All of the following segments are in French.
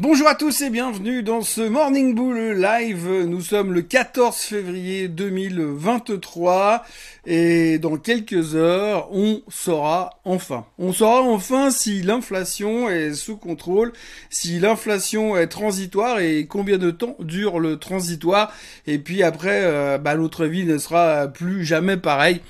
Bonjour à tous et bienvenue dans ce Morning Bull Live. Nous sommes le 14 février 2023 et dans quelques heures, on saura enfin. On saura enfin si l'inflation est sous contrôle, si l'inflation est transitoire et combien de temps dure le transitoire. Et puis après, euh, bah, notre vie ne sera plus jamais pareille.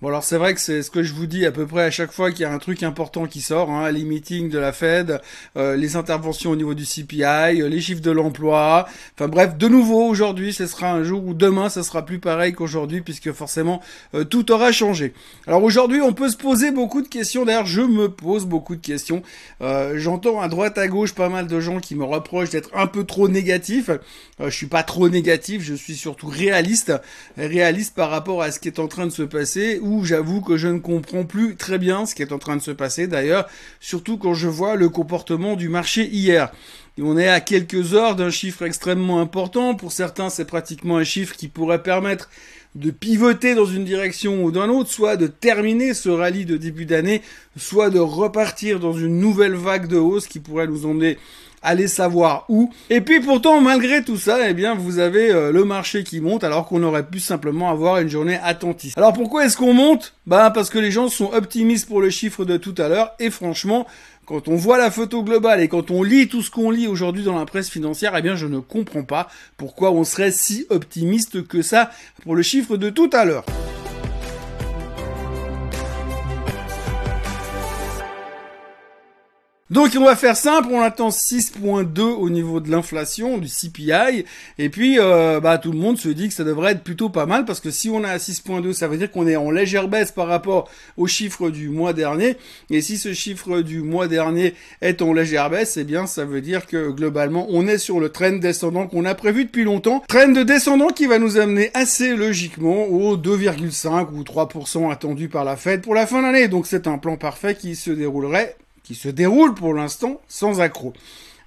Bon alors c'est vrai que c'est ce que je vous dis à peu près à chaque fois qu'il y a un truc important qui sort, hein, les meetings de la Fed, euh, les interventions au niveau du CPI, euh, les chiffres de l'emploi, enfin bref, de nouveau aujourd'hui ce sera un jour où demain ça sera plus pareil qu'aujourd'hui puisque forcément euh, tout aura changé. Alors aujourd'hui on peut se poser beaucoup de questions, d'ailleurs je me pose beaucoup de questions, j'entends à droite à gauche pas mal de gens qui me reprochent d'être un peu trop négatif, je suis pas trop négatif, je suis surtout réaliste, réaliste par rapport à ce qui est en train de se passer j'avoue que je ne comprends plus très bien ce qui est en train de se passer d'ailleurs, surtout quand je vois le comportement du marché hier. On est à quelques heures d'un chiffre extrêmement important. Pour certains, c'est pratiquement un chiffre qui pourrait permettre de pivoter dans une direction ou dans autre, soit de terminer ce rallye de début d'année, soit de repartir dans une nouvelle vague de hausse qui pourrait nous emmener allez savoir où. Et puis pourtant, malgré tout ça, eh bien, vous avez euh, le marché qui monte alors qu'on aurait pu simplement avoir une journée attentiste. Alors pourquoi est-ce qu'on monte? Bah parce que les gens sont optimistes pour le chiffre de tout à l'heure et franchement, quand on voit la photo globale et quand on lit tout ce qu'on lit aujourd'hui dans la presse financière, eh bien, je ne comprends pas pourquoi on serait si optimiste que ça pour le chiffre de tout à l'heure. Donc on va faire simple, on attend 6.2 au niveau de l'inflation, du CPI, et puis euh, bah, tout le monde se dit que ça devrait être plutôt pas mal, parce que si on à 6.2, ça veut dire qu'on est en légère baisse par rapport au chiffre du mois dernier, et si ce chiffre du mois dernier est en légère baisse, eh bien ça veut dire que globalement on est sur le trend descendant qu'on a prévu depuis longtemps, trend descendant qui va nous amener assez logiquement au 2,5 ou 3% attendu par la Fed pour la fin d'année, donc c'est un plan parfait qui se déroulerait qui se déroule pour l'instant sans accroc.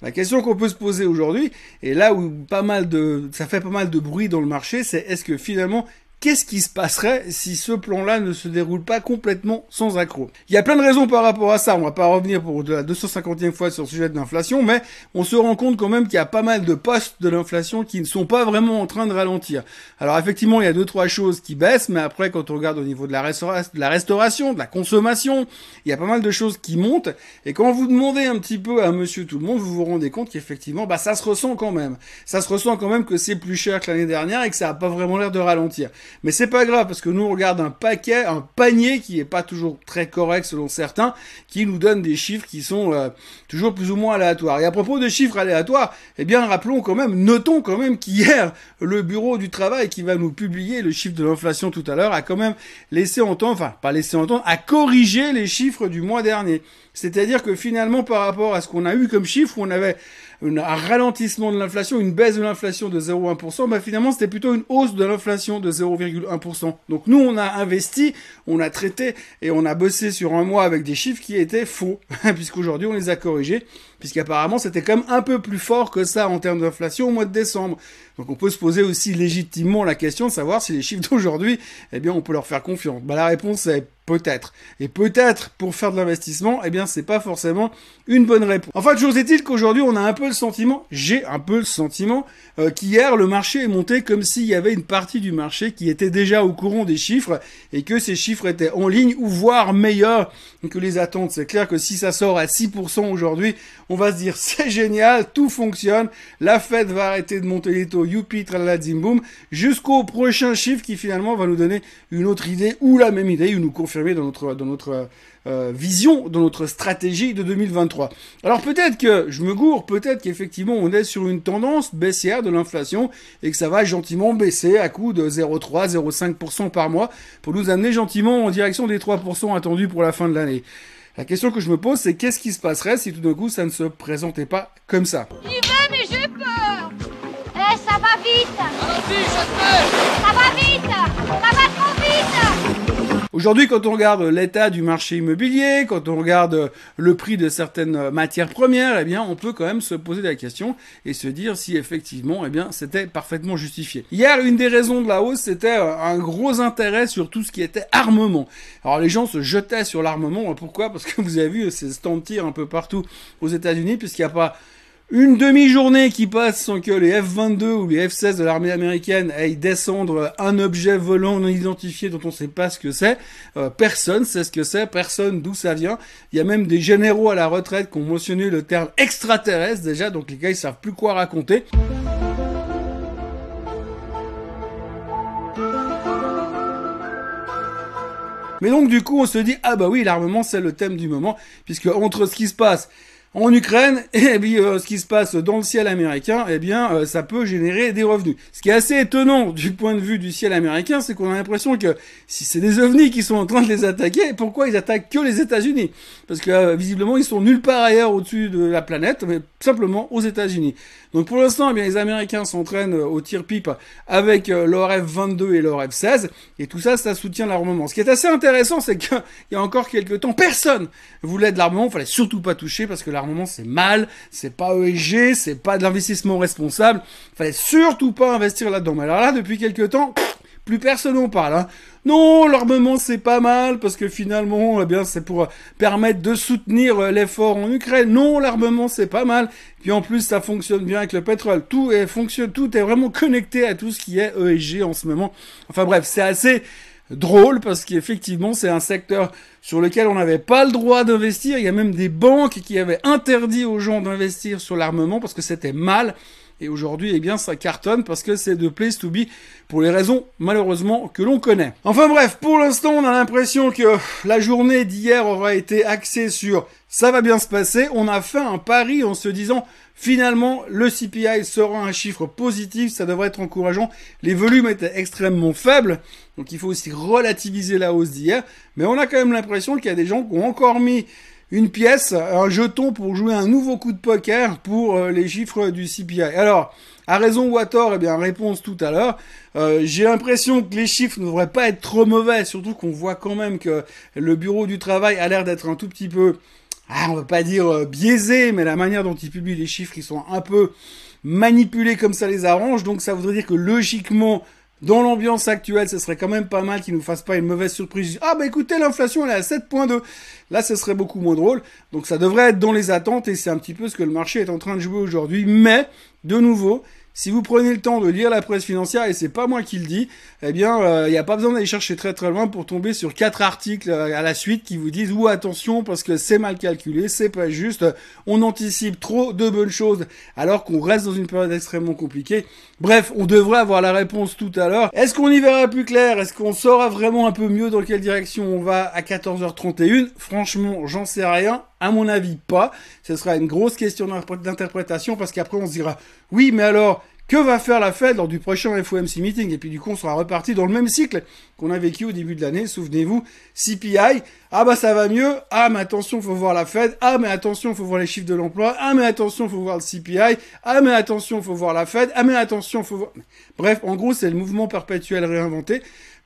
La question qu'on peut se poser aujourd'hui, et là où pas mal de, ça fait pas mal de bruit dans le marché, c'est est-ce que finalement qu'est-ce qui se passerait si ce plan-là ne se déroule pas complètement sans accroc? Il y a plein de raisons par rapport à ça. On va pas revenir pour la 250e fois sur le sujet de l'inflation, mais on se rend compte quand même qu'il y a pas mal de postes de l'inflation qui ne sont pas vraiment en train de ralentir. Alors effectivement, il y a deux trois choses qui baissent, mais après quand on regarde au niveau de la, de la restauration, de la consommation, il y a pas mal de choses qui montent. Et quand vous demandez un petit peu à Monsieur Tout le Monde, vous vous rendez compte qu'effectivement, bah ça se ressent quand même. Ça se ressent quand même que c'est plus cher que l'année dernière et que ça a pas vraiment l'air de ralentir. Mais c'est pas grave parce que nous on regarde un paquet, un panier qui est pas toujours très correct selon certains, qui nous donne des chiffres qui sont euh, toujours plus ou moins aléatoires. Et à propos de chiffres aléatoires, eh bien rappelons quand même, notons quand même qu'hier le bureau du travail qui va nous publier le chiffre de l'inflation tout à l'heure a quand même laissé entendre, enfin pas laissé entendre, a corrigé les chiffres du mois dernier. C'est-à-dire que finalement par rapport à ce qu'on a eu comme chiffre, on avait un ralentissement de l'inflation, une baisse de l'inflation de 0,1%, bah finalement c'était plutôt une hausse de l'inflation de 0,1%. Donc nous on a investi, on a traité et on a bossé sur un mois avec des chiffres qui étaient faux, puisqu'aujourd'hui on les a corrigés, puisqu'apparemment c'était quand même un peu plus fort que ça en termes d'inflation au mois de décembre. Donc on peut se poser aussi légitimement la question de savoir si les chiffres d'aujourd'hui, eh bien on peut leur faire confiance. Bah la réponse est Peut-être. Et peut-être pour faire de l'investissement, eh bien c'est pas forcément une bonne réponse. Enfin, toujours est-il qu'aujourd'hui on a un peu le sentiment, j'ai un peu le sentiment euh, qu'hier le marché est monté comme s'il y avait une partie du marché qui était déjà au courant des chiffres et que ces chiffres étaient en ligne ou voire meilleurs que les attentes. C'est clair que si ça sort à 6% aujourd'hui, on va se dire c'est génial, tout fonctionne, la Fed va arrêter de monter les taux, youpi, tralala, boom, jusqu'au prochain chiffre qui finalement va nous donner une autre idée ou la même idée ou nous dans notre, dans notre euh, vision, dans notre stratégie de 2023. Alors peut-être que je me gourre, peut-être qu'effectivement on est sur une tendance baissière de l'inflation et que ça va gentiment baisser à coup de 0,3, 0,5% par mois pour nous amener gentiment en direction des 3% attendus pour la fin de l'année. La question que je me pose, c'est qu'est-ce qui se passerait si tout d'un coup ça ne se présentait pas comme ça? Il va, mais j'ai peur. Eh, ça va vite. Ça va vite. Ça va trop vite Aujourd'hui, quand on regarde l'état du marché immobilier, quand on regarde le prix de certaines matières premières, eh bien, on peut quand même se poser la question et se dire si effectivement, eh bien, c'était parfaitement justifié. Hier, une des raisons de la hausse, c'était un gros intérêt sur tout ce qui était armement. Alors, les gens se jetaient sur l'armement. Pourquoi? Parce que vous avez vu ces stands un peu partout aux États-Unis, puisqu'il n'y a pas une demi-journée qui passe sans que les F-22 ou les F-16 de l'armée américaine aillent descendre un objet volant non identifié dont on ne sait pas ce que c'est. Euh, personne sait ce que c'est, personne d'où ça vient. Il y a même des généraux à la retraite qui ont mentionné le terme extraterrestre déjà, donc les gars ils savent plus quoi raconter. Mais donc du coup on se dit ah bah oui l'armement c'est le thème du moment puisque entre ce qui se passe en Ukraine et puis euh, ce qui se passe dans le ciel américain, eh bien euh, ça peut générer des revenus. Ce qui est assez étonnant du point de vue du ciel américain, c'est qu'on a l'impression que si c'est des ovnis qui sont en train de les attaquer, pourquoi ils attaquent que les États-Unis? Parce que euh, visiblement ils sont nulle part ailleurs au-dessus de la planète, mais simplement aux États-Unis. Donc pour l'instant, eh bien les Américains s'entraînent au tir-pipe avec leur F-22 et leur F-16, et tout ça, ça soutient l'armement. Ce qui est assez intéressant, c'est qu'il y a encore quelques temps, personne voulait de l'armement, fallait surtout pas toucher parce que l'armement c'est mal, c'est pas ESG, c'est pas de l'investissement responsable. Fallait surtout pas investir là-dedans. Mais alors là, depuis quelques temps, plus personne en parle. Hein. Non, l'armement c'est pas mal parce que finalement, eh bien, c'est pour permettre de soutenir euh, l'effort en Ukraine. Non, l'armement c'est pas mal. Puis en plus, ça fonctionne bien avec le pétrole. Tout est fonctionne, tout est vraiment connecté à tout ce qui est ESG en ce moment. Enfin bref, c'est assez drôle parce qu'effectivement c'est un secteur sur lequel on n'avait pas le droit d'investir. Il y a même des banques qui avaient interdit aux gens d'investir sur l'armement parce que c'était mal. Et aujourd'hui, eh bien, ça cartonne parce que c'est de place to be pour les raisons, malheureusement, que l'on connaît. Enfin bref, pour l'instant, on a l'impression que la journée d'hier aura été axée sur ça va bien se passer. On a fait un pari en se disant finalement le CPI sera un chiffre positif, ça devrait être encourageant. Les volumes étaient extrêmement faibles, donc il faut aussi relativiser la hausse d'hier. Mais on a quand même l'impression qu'il y a des gens qui ont encore mis une pièce, un jeton pour jouer un nouveau coup de poker pour euh, les chiffres du CPI. Alors, à raison ou à tort, eh bien, réponse tout à l'heure. Euh, j'ai l'impression que les chiffres ne devraient pas être trop mauvais, surtout qu'on voit quand même que le bureau du travail a l'air d'être un tout petit peu, ah, on va pas dire euh, biaisé, mais la manière dont ils publient les chiffres, ils sont un peu manipulés comme ça les arrange. Donc ça voudrait dire que logiquement, dans l'ambiance actuelle, ce serait quand même pas mal qu'ils nous fassent pas une mauvaise surprise. Ah bah écoutez, l'inflation elle est à 7.2. Là, ce serait beaucoup moins drôle. Donc ça devrait être dans les attentes et c'est un petit peu ce que le marché est en train de jouer aujourd'hui. Mais, de nouveau, si vous prenez le temps de lire la presse financière, et c'est pas moi qui le dis, eh bien, il euh, n'y a pas besoin d'aller chercher très très loin pour tomber sur quatre articles euh, à la suite qui vous disent ou attention parce que c'est mal calculé, c'est pas juste, on anticipe trop de bonnes choses alors qu'on reste dans une période extrêmement compliquée. Bref, on devrait avoir la réponse tout à l'heure. Est-ce qu'on y verra plus clair? Est-ce qu'on saura vraiment un peu mieux dans quelle direction on va à 14h31 Franchement, j'en sais rien. À mon avis, pas. Ce sera une grosse question d'interprétation parce qu'après on se dira oui, mais alors que va faire la Fed lors du prochain FOMC meeting? Et puis du coup, on sera reparti dans le même cycle qu'on a vécu au début de l'année. Souvenez-vous, CPI, ah bah ça va mieux. Ah mais attention, faut voir la Fed. Ah mais attention, faut voir les chiffres de l'emploi. Ah mais attention, faut voir le CPI. Ah mais attention, faut voir la Fed. Ah mais attention, faut voir. Bref, en gros, c'est le mouvement perpétuel réinventé.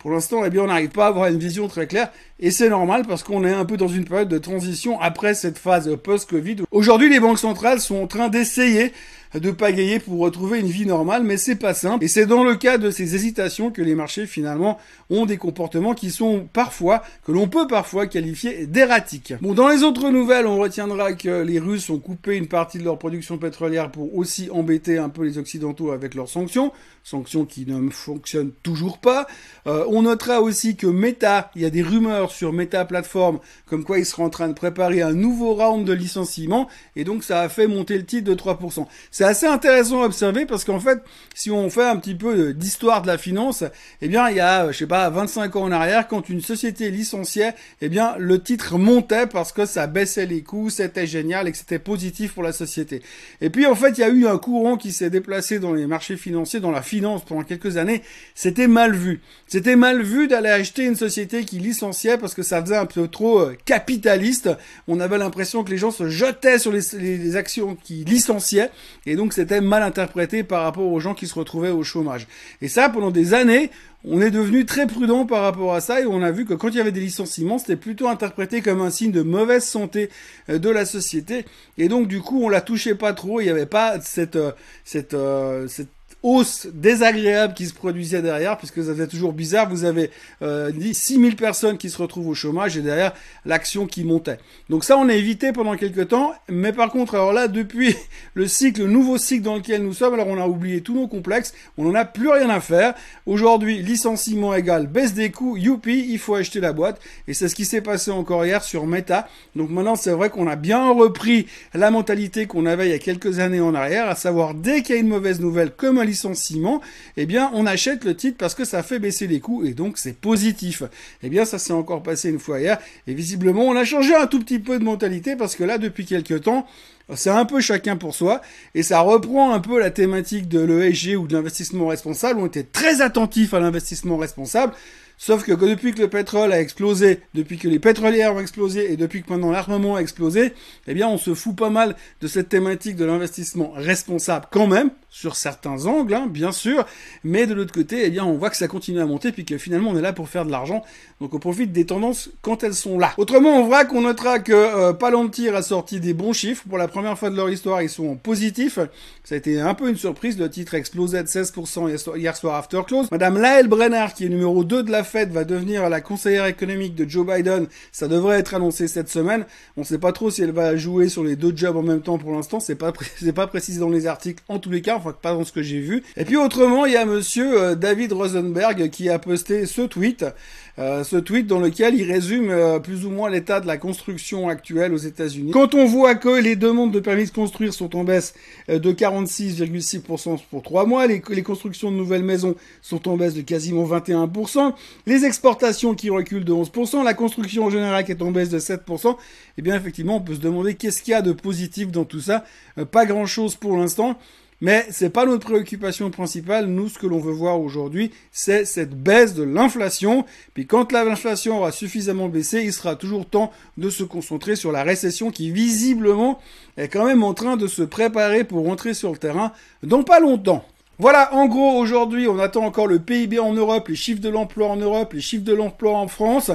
Pour l'instant, eh bien, on n'arrive pas à avoir une vision très claire. Et c'est normal parce qu'on est un peu dans une période de transition après cette phase post-Covid. Aujourd'hui, les banques centrales sont en train d'essayer de pagayer pour retrouver une vie normale, mais c'est pas simple. Et c'est dans le cas de ces hésitations que les marchés finalement ont des comportements qui sont parfois, que l'on peut parfois qualifier d'erratiques. Bon, dans les autres nouvelles, on retiendra que les Russes ont coupé une partie de leur production pétrolière pour aussi embêter un peu les Occidentaux avec leurs sanctions, sanctions qui ne fonctionnent toujours pas. Euh, on notera aussi que Meta, il y a des rumeurs sur Meta Platform, comme quoi ils seraient en train de préparer un nouveau round de licenciement, et donc ça a fait monter le titre de 3%. C'est assez intéressant à observer parce qu'en fait, si on fait un petit peu d'histoire de la finance, eh bien, il y a, je sais pas, 25 ans en arrière, quand une société licenciait, eh bien, le titre montait parce que ça baissait les coûts, c'était génial et que c'était positif pour la société. Et puis, en fait, il y a eu un courant qui s'est déplacé dans les marchés financiers, dans la finance pendant quelques années. C'était mal vu. C'était mal vu d'aller acheter une société qui licenciait parce que ça faisait un peu trop euh, capitaliste. On avait l'impression que les gens se jetaient sur les, actions qui licenciaient donc c'était mal interprété par rapport aux gens qui se retrouvaient au chômage. Et ça, pendant des années, on est devenu très prudent par rapport à ça et on a vu que quand il y avait des licenciements, c'était plutôt interprété comme un signe de mauvaise santé euh, de la société. Et donc du coup, on la touchait pas trop. Il n'y avait pas cette, euh, cette, euh, cette hausse désagréable qui se produisait derrière, puisque ça faisait toujours bizarre. Vous avez euh, 6000 personnes qui se retrouvent au chômage et derrière l'action qui montait. Donc ça, on a évité pendant quelques temps. Mais par contre, alors là, depuis le cycle, le nouveau cycle dans lequel nous sommes, alors on a oublié tous nos complexes, on n'en a plus rien à faire. Aujourd'hui, licenciement égal baisse des coûts, youpi, il faut acheter la boîte. Et c'est ce qui s'est passé encore hier sur Meta. Donc maintenant, c'est vrai qu'on a bien repris la mentalité qu'on avait il y a quelques années en arrière, à savoir dès qu'il y a une mauvaise nouvelle comme un licenciement, eh bien on achète le titre parce que ça fait baisser les coûts et donc c'est positif. Eh bien ça s'est encore passé une fois hier et visiblement on a changé un tout petit peu de mentalité parce que là depuis quelques temps c'est un peu chacun pour soi et ça reprend un peu la thématique de l'ESG ou de l'investissement responsable. On était très attentifs à l'investissement responsable. Sauf que depuis que le pétrole a explosé, depuis que les pétrolières ont explosé et depuis que maintenant l'armement a explosé, eh bien on se fout pas mal de cette thématique de l'investissement responsable quand même, sur certains angles, hein, bien sûr, mais de l'autre côté, eh bien on voit que ça continue à monter puis que finalement on est là pour faire de l'argent, donc on profite des tendances quand elles sont là. Autrement, on voit qu'on notera que euh, Palantir a sorti des bons chiffres, pour la première fois de leur histoire ils sont en positif, ça a été un peu une surprise, le titre a explosé de 16% hier soir after close. Madame Lael Brenner, qui est numéro 2 de la Fed va devenir la conseillère économique de Joe Biden. Ça devrait être annoncé cette semaine. On ne sait pas trop si elle va jouer sur les deux jobs en même temps pour l'instant. C'est pas pas précisé dans les articles en tous les cas, enfin pas dans ce que j'ai vu. Et puis autrement, il y a monsieur euh, David Rosenberg qui a posté ce tweet. Euh, ce tweet dans lequel il résume euh, plus ou moins l'état de la construction actuelle aux États-Unis. Quand on voit que les demandes de permis de construire sont en baisse de 46,6% pour trois mois, les, les constructions de nouvelles maisons sont en baisse de quasiment 21%, les exportations qui reculent de 11%, la construction en général qui est en baisse de 7%, eh bien effectivement on peut se demander qu'est-ce qu'il y a de positif dans tout ça. Euh, pas grand-chose pour l'instant. Mais c'est pas notre préoccupation principale. Nous, ce que l'on veut voir aujourd'hui, c'est cette baisse de l'inflation. Puis quand l'inflation aura suffisamment baissé, il sera toujours temps de se concentrer sur la récession qui visiblement est quand même en train de se préparer pour rentrer sur le terrain dans pas longtemps. Voilà, en gros, aujourd'hui, on attend encore le PIB en Europe, les chiffres de l'emploi en Europe, les chiffres de l'emploi en France.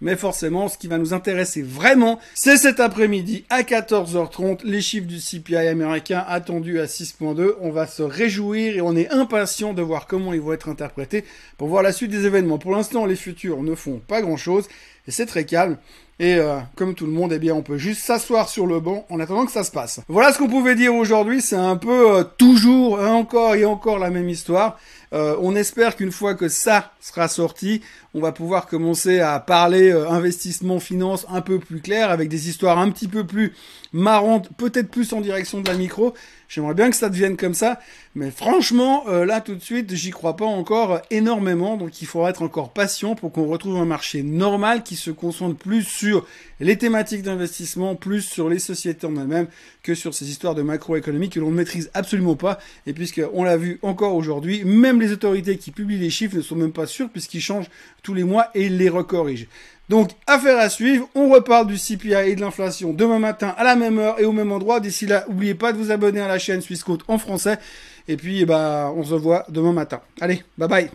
Mais forcément, ce qui va nous intéresser vraiment, c'est cet après-midi à 14h30, les chiffres du CPI américain attendus à 6.2. On va se réjouir et on est impatient de voir comment ils vont être interprétés pour voir la suite des événements. Pour l'instant, les futurs ne font pas grand-chose et c'est très calme. Et euh, comme tout le monde, eh bien, on peut juste s'asseoir sur le banc en attendant que ça se passe. Voilà ce qu'on pouvait dire aujourd'hui. C'est un peu euh, toujours encore et encore la même histoire. Euh, on espère qu'une fois que ça sera sorti, on va pouvoir commencer à parler investissement, finance un peu plus clair, avec des histoires un petit peu plus marrantes, peut-être plus en direction de la micro. J'aimerais bien que ça devienne comme ça, mais franchement, là tout de suite, j'y crois pas encore énormément. Donc il faudra être encore patient pour qu'on retrouve un marché normal qui se concentre plus sur les thématiques d'investissement, plus sur les sociétés en elles-mêmes que sur ces histoires de macroéconomie que l'on ne maîtrise absolument pas. Et puisqu'on l'a vu encore aujourd'hui, même les autorités qui publient les chiffres ne sont même pas sûres puisqu'ils changent tous les mois et les recorrigent. Donc, affaire à suivre. On reparle du CPI et de l'inflation demain matin à la même heure et au même endroit. D'ici là, n'oubliez pas de vous abonner à la chaîne Swissquote en français. Et puis, bah, on se voit demain matin. Allez, bye bye.